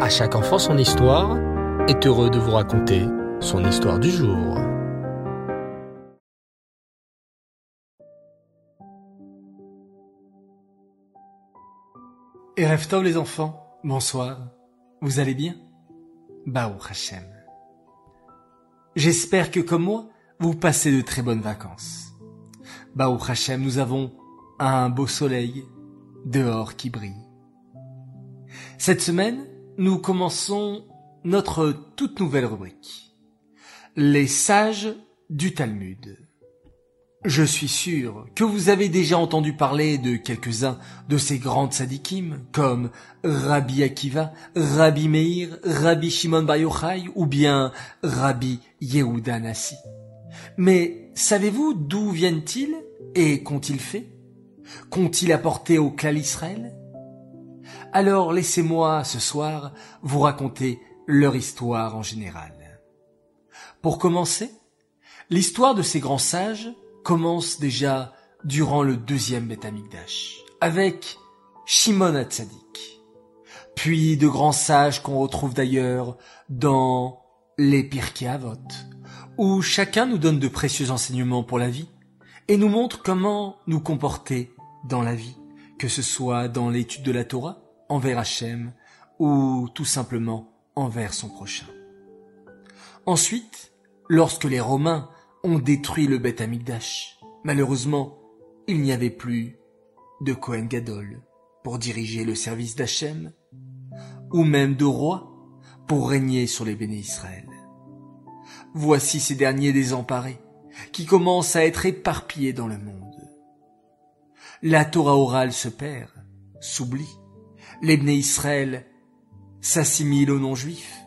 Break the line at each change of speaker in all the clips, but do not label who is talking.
À chaque enfant son histoire est heureux de vous raconter son histoire du jour.
Et Tov les enfants, bonsoir. Vous allez bien? Baou Hashem. J'espère que comme moi, vous passez de très bonnes vacances. Baou Hashem, nous avons un beau soleil dehors qui brille. Cette semaine, nous commençons notre toute nouvelle rubrique. Les sages du Talmud. Je suis sûr que vous avez déjà entendu parler de quelques-uns de ces grands tzadikim, comme Rabbi Akiva, Rabbi Meir, Rabbi Shimon Bar Yochai ou bien Rabbi Yehuda Nassi. Mais savez-vous d'où viennent-ils et qu'ont-ils fait? Qu'ont-ils apporté au clan Israël Alors laissez-moi ce soir vous raconter leur histoire en général. Pour commencer, l'histoire de ces grands sages commence déjà durant le deuxième Beth avec Shimon Hatzadik, puis de grands sages qu'on retrouve d'ailleurs dans les Pirkei Avot, où chacun nous donne de précieux enseignements pour la vie et nous montre comment nous comporter dans la vie, que ce soit dans l'étude de la Torah, envers Hachem, ou tout simplement envers son prochain. Ensuite, lorsque les Romains ont détruit le Beth Amikdash. Malheureusement, il n'y avait plus de Kohen Gadol pour diriger le service d'Hachem, ou même de roi pour régner sur les béné Israël. Voici ces derniers désemparés, qui commencent à être éparpillés dans le monde. La Torah orale se perd, s'oublie. Les béné Israël s'assimilent aux non-juifs.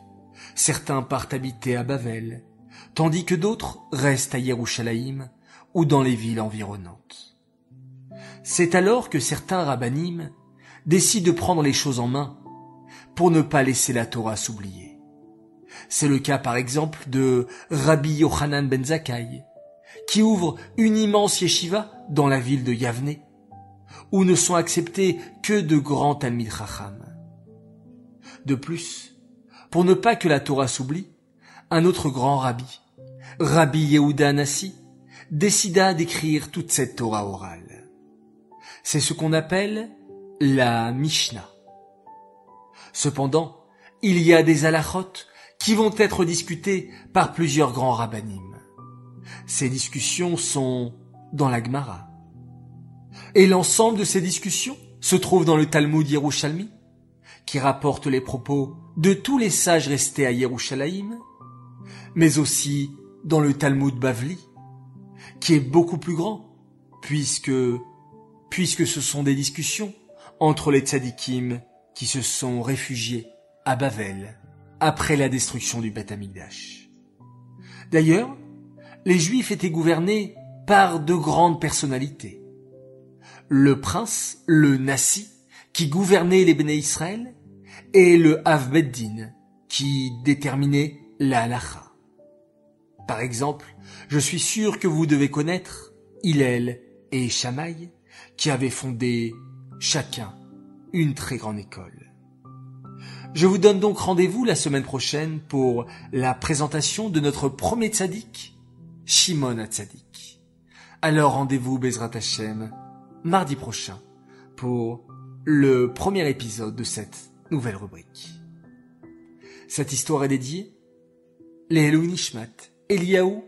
Certains partent habiter à Bavel, tandis que d'autres restent à Yerushalayim ou dans les villes environnantes. C'est alors que certains rabbinim décident de prendre les choses en main pour ne pas laisser la Torah s'oublier. C'est le cas par exemple de Rabbi Yochanan ben Zakkai, qui ouvre une immense yeshiva dans la ville de Yavne, où ne sont acceptés que de grands Talmid. De plus, pour ne pas que la Torah s'oublie, un autre grand rabbi, Rabbi Yehuda Nassi, décida d'écrire toute cette Torah orale. C'est ce qu'on appelle la Mishnah. Cependant, il y a des halachot qui vont être discutées par plusieurs grands rabbinim. Ces discussions sont dans la Gemara. Et l'ensemble de ces discussions se trouve dans le Talmud Yerushalmi, qui rapporte les propos de tous les sages restés à Yerushalayim, mais aussi dans le Talmud Bavli, qui est beaucoup plus grand, puisque, puisque ce sont des discussions entre les tzadikim qui se sont réfugiés à Bavel après la destruction du Beth. D'ailleurs, les Juifs étaient gouvernés par de grandes personnalités. Le prince, le Nassi, qui gouvernait les Béné Israël, et le Havbeddin, qui déterminait la halacha. Par exemple, je suis sûr que vous devez connaître Hillel et Shamaï, qui avaient fondé chacun une très grande école. Je vous donne donc rendez-vous la semaine prochaine pour la présentation de notre premier tzaddik, Shimon Hatzadik. Alors rendez-vous Bezrat Hashem mardi prochain pour le premier épisode de cette nouvelle rubrique. Cette histoire est dédiée les Nishmat Eliaou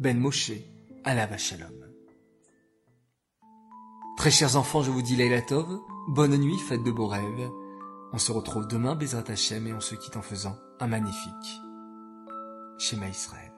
Ben Moshe la Shalom. Très chers enfants, je vous dis Leila Tov, bonne nuit, faites de beaux rêves. On se retrouve demain, Bezrat Hashem, et on se quitte en faisant un magnifique Shema Israël.